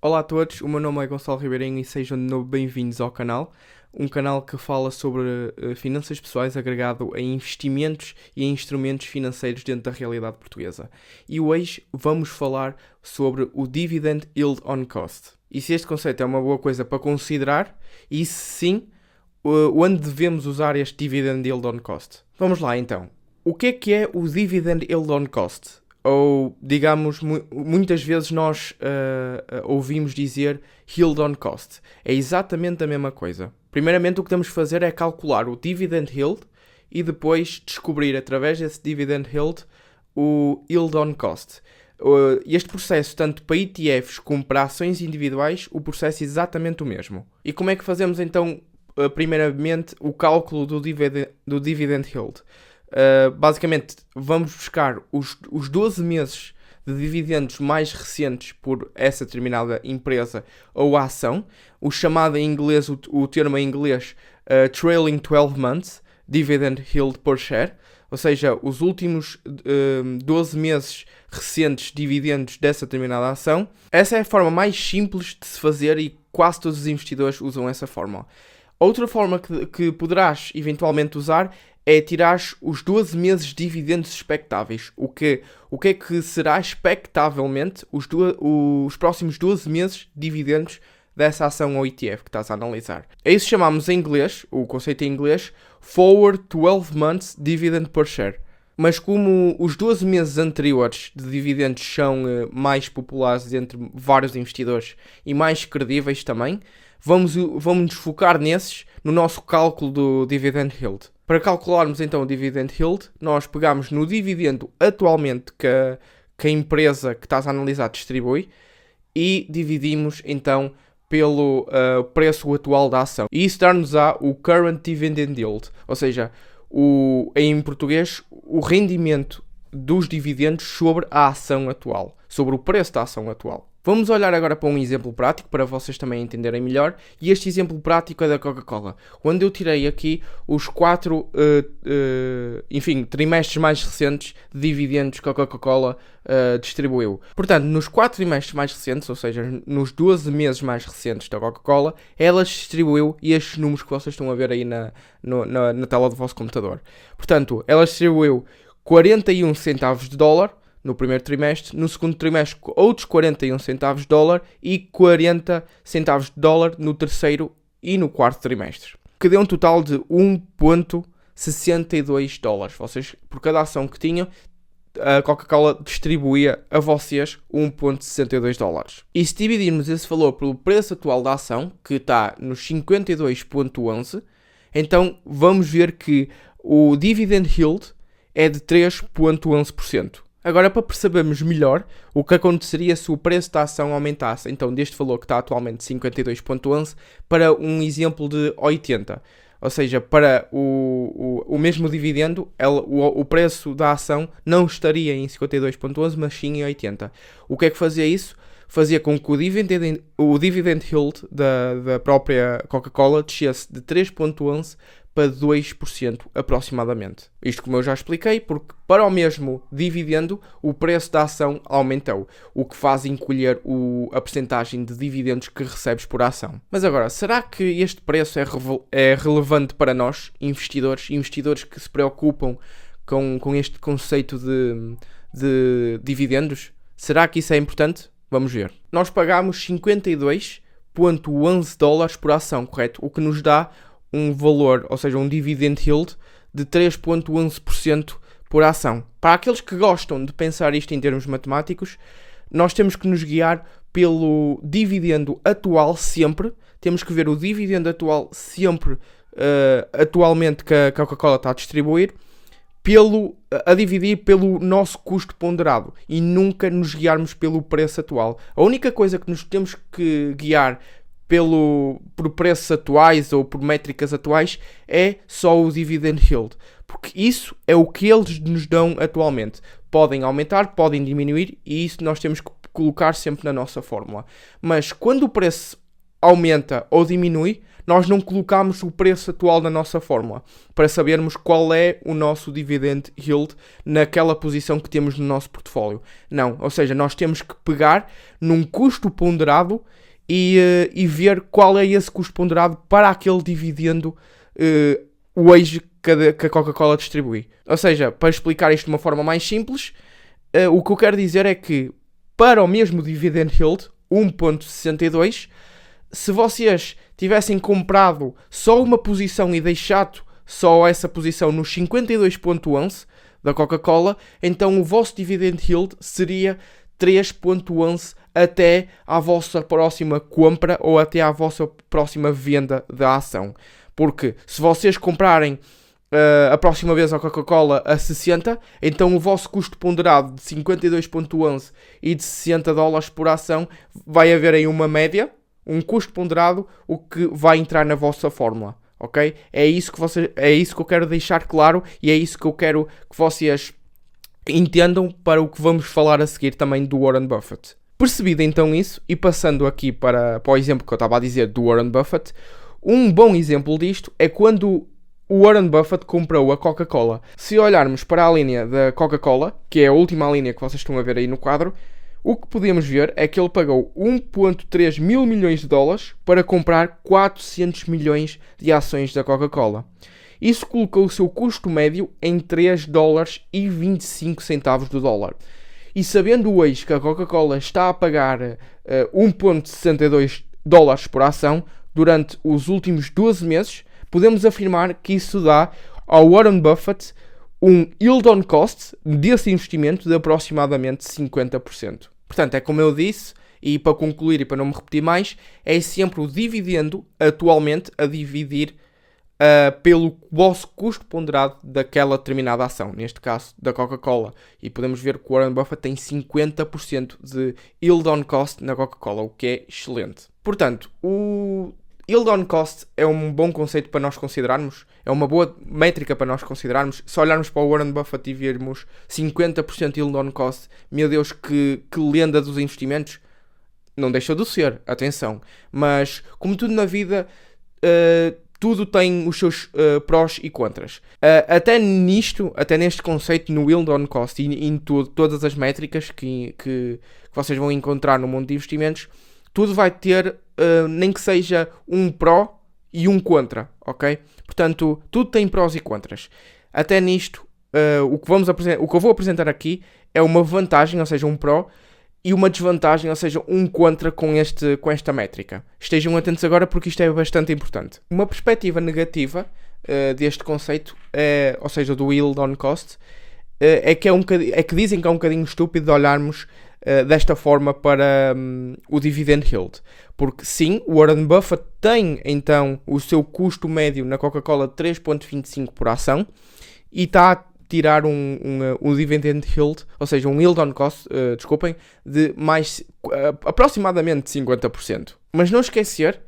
Olá a todos, o meu nome é Gonçalo Ribeirinho e sejam de novo bem-vindos ao canal. Um canal que fala sobre uh, finanças pessoais agregado a investimentos e a instrumentos financeiros dentro da realidade portuguesa. E hoje vamos falar sobre o Dividend Yield on Cost. E se este conceito é uma boa coisa para considerar, e se sim, onde devemos usar este Dividend Yield on Cost? Vamos lá então. O que é que é o Dividend Yield on Cost? Ou digamos, mu muitas vezes nós uh, uh, ouvimos dizer yield on cost. É exatamente a mesma coisa. Primeiramente, o que temos que fazer é calcular o dividend yield e depois descobrir através desse dividend yield o yield on cost. Uh, este processo, tanto para ETFs como para ações individuais, o processo é exatamente o mesmo. E como é que fazemos então, primeiramente, o cálculo do dividend, do dividend yield? Uh, basicamente, vamos buscar os, os 12 meses de dividendos mais recentes por essa determinada empresa ou ação, o chamado em inglês, o, o termo em inglês uh, Trailing 12 Months Dividend Yield per Share, ou seja, os últimos uh, 12 meses recentes dividendos dessa determinada ação. Essa é a forma mais simples de se fazer e quase todos os investidores usam essa forma. Outra forma que, que poderás eventualmente usar é tirar os 12 meses de dividendos expectáveis. O que, o que é que será expectavelmente os, do, os próximos 12 meses de dividendos dessa ação ou ETF que estás a analisar. É isso chamamos em inglês, o conceito em inglês, Forward 12 Months Dividend per Share. Mas como os 12 meses anteriores de dividendos são uh, mais populares entre vários investidores e mais credíveis também, vamos, vamos nos focar nesses no nosso cálculo do dividend yield. Para calcularmos então o dividend yield, nós pegamos no dividendo atualmente que a, que a empresa que estás a analisar distribui e dividimos então pelo uh, preço atual da ação. E isso dar-nos-á o current dividend yield, ou seja, o, em português, o rendimento dos dividendos sobre a ação atual, sobre o preço da ação atual. Vamos olhar agora para um exemplo prático para vocês também entenderem melhor. E este exemplo prático é da Coca-Cola, onde eu tirei aqui os quatro, uh, uh, enfim, trimestres mais recentes de dividendos que a Coca-Cola uh, distribuiu. Portanto, nos quatro trimestres mais recentes, ou seja, nos 12 meses mais recentes da Coca-Cola, ela distribuiu estes números que vocês estão a ver aí na, no, na, na tela do vosso computador. Portanto, ela distribuiu 41 centavos de dólar no primeiro trimestre, no segundo trimestre outros 41 centavos de dólar e 40 centavos de dólar no terceiro e no quarto trimestre. Que deu um total de 1.62 dólares. Vocês, por cada ação que tinham, a Coca-Cola distribuía a vocês 1.62 dólares. E se dividirmos esse valor pelo preço atual da ação, que está nos 52.11, então vamos ver que o dividend yield é de 3.11%. Agora, para percebermos melhor o que aconteceria se o preço da ação aumentasse, então deste valor que está atualmente 52.11 para um exemplo de 80. Ou seja, para o, o, o mesmo dividendo, ela, o, o preço da ação não estaria em 52.11, mas sim em 80. O que é que fazia isso? Fazia com que o dividend, o dividend yield da, da própria Coca-Cola descesse de 3.11 para 2% aproximadamente. Isto como eu já expliquei, porque para o mesmo dividendo o preço da ação aumentou, o que faz encolher o, a percentagem de dividendos que recebes por ação. Mas agora, será que este preço é, é relevante para nós, investidores, investidores que se preocupam com, com este conceito de, de dividendos? Será que isso é importante? Vamos ver. Nós pagamos 52,11 dólares por ação, correto? O que nos dá um valor, ou seja, um dividend yield de 3.11% por ação. Para aqueles que gostam de pensar isto em termos matemáticos, nós temos que nos guiar pelo dividendo atual sempre. Temos que ver o dividendo atual sempre, uh, atualmente, que a Coca-Cola está a distribuir, pelo, a dividir pelo nosso custo ponderado e nunca nos guiarmos pelo preço atual. A única coisa que nos temos que guiar pelo, por preços atuais ou por métricas atuais é só o dividend yield. Porque isso é o que eles nos dão atualmente. Podem aumentar, podem diminuir e isso nós temos que colocar sempre na nossa fórmula. Mas quando o preço aumenta ou diminui, nós não colocamos o preço atual na nossa fórmula para sabermos qual é o nosso dividend yield naquela posição que temos no nosso portfólio. Não, ou seja, nós temos que pegar num custo ponderado e, uh, e ver qual é esse custo ponderado para aquele dividendo uh, hoje que a Coca-Cola distribui. Ou seja, para explicar isto de uma forma mais simples, uh, o que eu quero dizer é que para o mesmo dividend yield, 1.62, se vocês tivessem comprado só uma posição e deixado só essa posição nos 52.11 da Coca-Cola, então o vosso dividend yield seria 3.11 até à vossa próxima compra ou até à vossa próxima venda da ação. Porque se vocês comprarem uh, a próxima vez a Coca-Cola a 60, então o vosso custo ponderado de 52.11 e de 60 dólares por ação vai haver aí uma média, um custo ponderado, o que vai entrar na vossa fórmula. Ok? É isso que você, é isso que eu quero deixar claro e é isso que eu quero que vocês entendam para o que vamos falar a seguir também do Warren Buffett. Percebido então isso, e passando aqui para, para o exemplo que eu estava a dizer do Warren Buffett, um bom exemplo disto é quando o Warren Buffett comprou a Coca-Cola. Se olharmos para a linha da Coca-Cola, que é a última linha que vocês estão a ver aí no quadro, o que podemos ver é que ele pagou 1.3 mil milhões de dólares para comprar 400 milhões de ações da Coca-Cola. Isso colocou o seu custo médio em 3 dólares e 25 centavos do dólar. E sabendo hoje que a Coca-Cola está a pagar uh, eh, 1.62 dólares por ação durante os últimos 12 meses, podemos afirmar que isso dá ao Warren Buffett um yield on cost desse investimento de aproximadamente 50%. Portanto, é como eu disse, e para concluir e para não me repetir mais, é sempre o dividendo atualmente a dividir uh, pelo vosso custo ponderado daquela determinada ação, neste caso da Coca-Cola. E podemos ver que o Warren Buffett tem 50% de yield on cost na Coca-Cola, o que é excelente. Portanto, o Yield on cost é um bom conceito para nós considerarmos, é uma boa métrica para nós considerarmos. Se olharmos para o Warren Buffett e virmos 50% yield on cost, meu Deus, que, que lenda dos investimentos. Não deixa de ser, atenção. Mas, como tudo na vida, uh, tudo tem os seus uh, prós e contras. Uh, até nisto, até neste conceito, no yield on cost e em todas as métricas que, que, que vocês vão encontrar no mundo de investimentos, tudo vai ter, uh, nem que seja um pró e um contra, ok? Portanto, tudo tem prós e contras. Até nisto, o, que vamos o que eu vou apresentar aqui é uma vantagem, ou seja, um pró, e uma desvantagem, ou seja, um contra com, este, com esta métrica. Estejam atentos agora porque isto é bastante importante. Uma perspectiva negativa uh, deste conceito, é, ou seja, do yield on cost, é, que é, um, é que dizem que é um bocadinho estúpido olharmos eh, desta forma para um, o dividend yield. Porque sim, o Warren Buffett tem então o seu custo médio na Coca-Cola de 3.25 por ação e está tirar um, um, eh, um, dividend yield, ou seja, um yield on cost, uh, desculpem, de mais uh, aproximadamente 50%. Mas não esquecer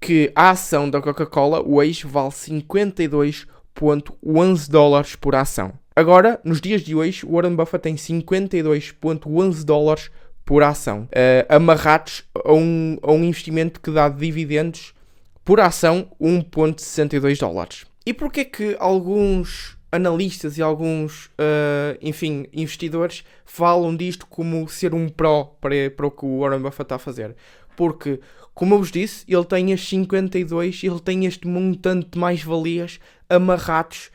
que a ação da Coca-Cola hoje vale 52.11 dólares por ação. Agora, nos dias de hoje, o Warren Buffett tem 52,11 dólares por ação, uh, amarrados a um, a um investimento que dá dividendos por ação 1,62 dólares. E porquê que alguns analistas e alguns, uh, enfim, investidores falam disto como ser um pró para, para o que o Warren Buffett está a fazer? Porque, como eu vos disse, ele tem as 52, ele tem este montante de mais-valias amarrados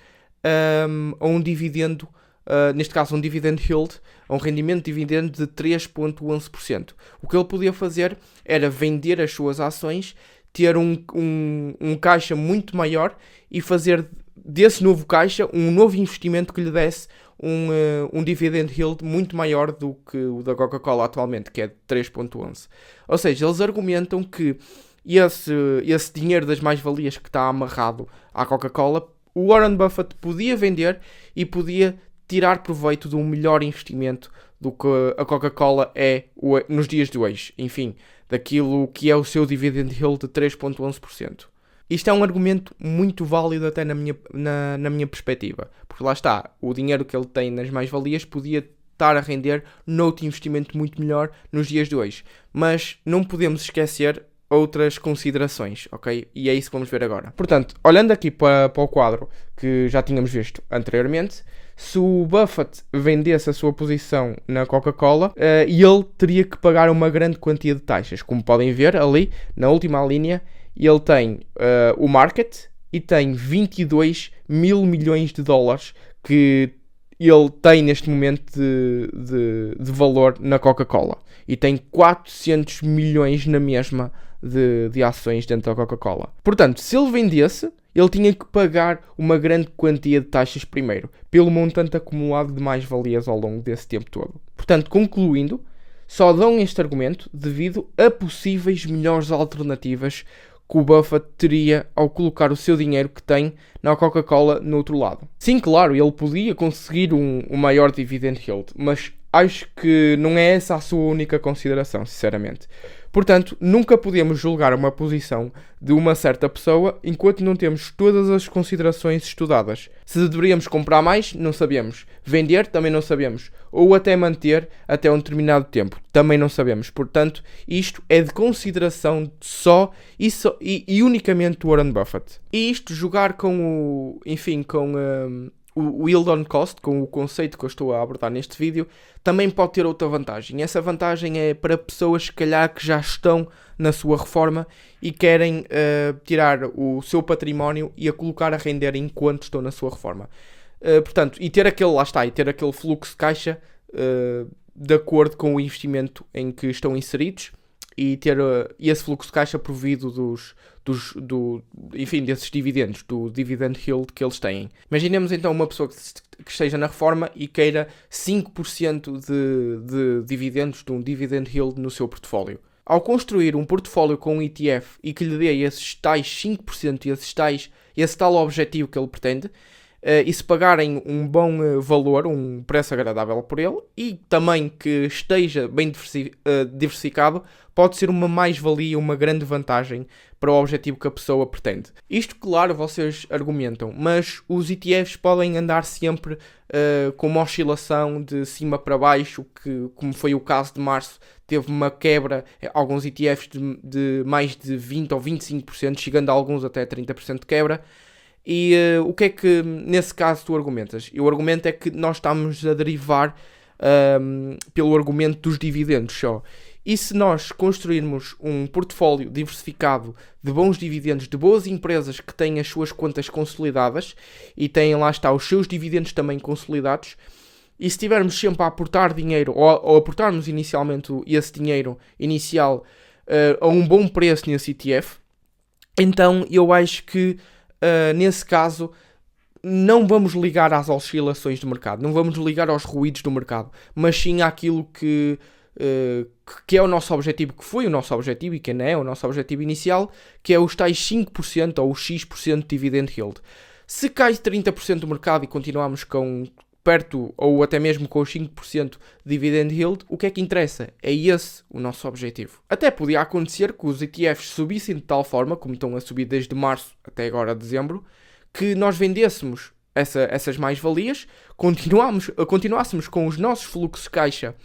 um, a um dividendo, uh, neste caso um dividend yield, a um rendimento de dividendo de 3,11%. O que ele podia fazer era vender as suas ações, ter um, um, um caixa muito maior e fazer desse novo caixa um novo investimento que lhe desse um, uh, um dividend yield muito maior do que o da Coca-Cola atualmente, que é de 3.11. Ou seja, eles argumentam que esse, esse dinheiro das mais-valias que está amarrado à Coca-Cola o Warren Buffett podia vender e podia tirar proveito de um melhor investimento do que a Coca-Cola é nos dias de hoje. Enfim, daquilo que é o seu dividend yield de 3,11%. Isto é um argumento muito válido até na minha, na, na minha perspectiva. Porque lá está, o dinheiro que ele tem nas mais-valias podia estar a render noutro investimento muito melhor nos dias de hoje. Mas não podemos esquecer outras considerações, ok? E é isso que vamos ver agora. Portanto, olhando aqui para, para o quadro que já tínhamos visto anteriormente, se o Buffett vendesse a sua posição na Coca-Cola, uh, ele teria que pagar uma grande quantia de taxas. Como podem ver ali, na última linha, ele tem uh, o market e tem 22 mil milhões de dólares que ele tem neste momento de, de, de valor na Coca-Cola. E tem 400 milhões na mesma de, de ações dentro da Coca-Cola. Portanto, se ele vendesse, ele tinha que pagar uma grande quantia de taxas primeiro, pelo montante acumulado de mais-valias ao longo desse tempo todo. Portanto, concluindo, só dão este argumento devido a possíveis melhores alternativas que o Buffett teria ao colocar o seu dinheiro que tem na Coca-Cola no outro lado. Sim, claro, ele podia conseguir um, um maior dividend yield, mas acho que não é essa a sua única consideração, sinceramente. Portanto, nunca podemos julgar uma posição de uma certa pessoa enquanto não temos todas as considerações estudadas. Se deveríamos comprar mais, não sabemos. Vender, também não sabemos. Ou até manter até um determinado tempo, também não sabemos. Portanto, isto é de consideração só e, só, e, e unicamente Warren Buffett. E isto, jogar com o. Enfim, com. Um, o yield on cost, com o conceito que eu estou a abordar neste vídeo, também pode ter outra vantagem. Essa vantagem é para pessoas, se calhar, que já estão na sua reforma e querem uh, tirar o seu património e a colocar a render enquanto estão na sua reforma. Uh, portanto, e ter aquele, lá está, e ter aquele fluxo de caixa uh, de acordo com o investimento em que estão inseridos e ter uh, esse fluxo de caixa provido dos, dos do, enfim, desses dividendos, do dividend yield que eles têm. Imaginemos então uma pessoa que, que esteja na reforma e queira 5% de, de dividendos, de um dividend yield no seu portfólio. Ao construir um portfólio com um ETF e que lhe dê esses tais 5% e esses tais, esse tal objetivo que ele pretende, e se pagarem um bom uh, valor, um preço agradável por ele e também que esteja bem uh, diversificado, pode ser uma mais-valia, uma grande vantagem para o objetivo que a pessoa pretende. Isto, claro, vocês argumentam, mas os ETFs podem andar sempre com uma oscilação de cima para baixo, que, como foi o caso de março, teve uma quebra, alguns ETFs de, de mais de 20 ou 25%, chegando a alguns até 30% de quebra. E uh, o que é que nesse caso tu argumentas? E o argumento é que nós estamos a derivar um, pelo argumento dos dividendos só. E se nós construirmos um portfólio diversificado de bons dividendos, de boas empresas que têm as suas contas consolidadas e têm lá está os seus dividendos também consolidados, e se estivermos sempre a aportar dinheiro ou, ou aportarmos inicialmente esse dinheiro inicial uh, a um bom preço nesse ETF, então eu acho que uh, nesse caso, não vamos ligar às oscilações do mercado, não vamos ligar aos ruídos do mercado, mas sim àquilo que, uh, que é o nosso objetivo, que foi o nosso objetivo e que não é o nosso objetivo inicial, que é os tais 5% ou os X% de dividend yield. Se cai 30% do mercado e continuamos com perto ou até mesmo com os 5% de dividend yield, o que é que interessa? É esse o nosso objetivo. Até podia acontecer que os ETFs subissem de tal forma, como estão a subir desde março até agora dezembro, que nós vendêssemos essa, essas mais-valias, continuássemos com os nossos fluxos caixa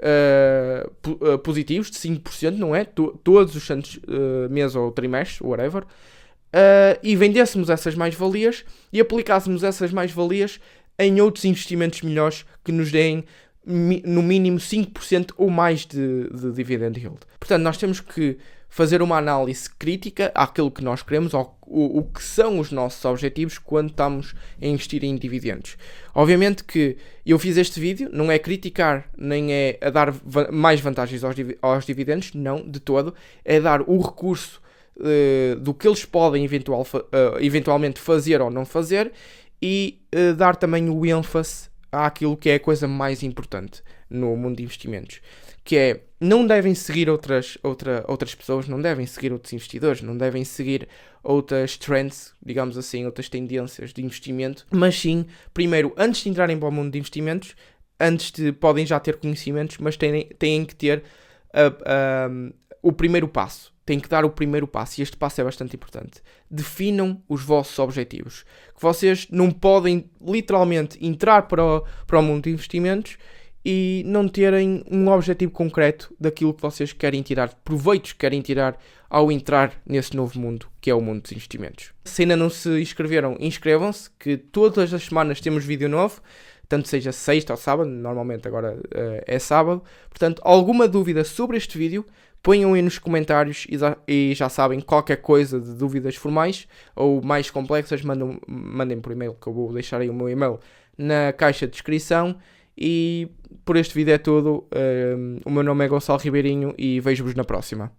uh, positivos de 5%, não é? todos os santos uh, meses ou trimestres, whatever. Uh, e vendêssemos essas mais-valias e aplicássemos essas mais-valias em outros investimentos melhores que nos deem no mínimo 5% ou mais de, de dividend yield. Portanto, nós temos que fazer uma análise crítica àquilo que nós queremos, ao, o, o, que são os nossos objetivos quando estamos a investir em dividendos. Obviamente que eu fiz este vídeo, não é criticar nem é a dar mais vantagens aos, aos, dividendos, não, de todo, é dar o recurso uh, do que eles podem eventual, uh, eventualmente fazer ou não fazer e uh, dar também o ênfase àquilo que é a coisa mais importante no mundo de investimentos, que é não devem seguir outras, outra, outras pessoas, não devem seguir outros investidores, não devem seguir outras trends, digamos assim, outras tendências de investimento, mas sim, primeiro, antes de entrarem para o mundo de investimentos, antes de podem já ter conhecimentos, mas têm, têm que ter uh, uh, o primeiro passo têm que dar o primeiro passo e este passo é bastante importante. Definam os vossos objetivos. Que vocês não podem literalmente entrar para o, para o mundo de investimentos e não terem um objetivo concreto daquilo que vocês querem tirar, proveitos que querem tirar ao entrar nesse novo mundo, que é o mundo dos investimentos. Se ainda não se inscreveram, inscrevam-se, que todas as semanas temos vídeo novo, tanto seja sexta ou sábado, normalmente agora uh, é sábado. Portanto, alguma dúvida sobre este vídeo, ponham aí nos comentários e já, sabem, qualquer coisa de dúvidas formais ou mais complexas, mandem, mandem por e-mail, que eu vou deixar aí o meu e-mail na caixa de descrição. E por este vídeo é tudo. O meu nome é Gonçalo Ribeirinho e vejo-vos na próxima.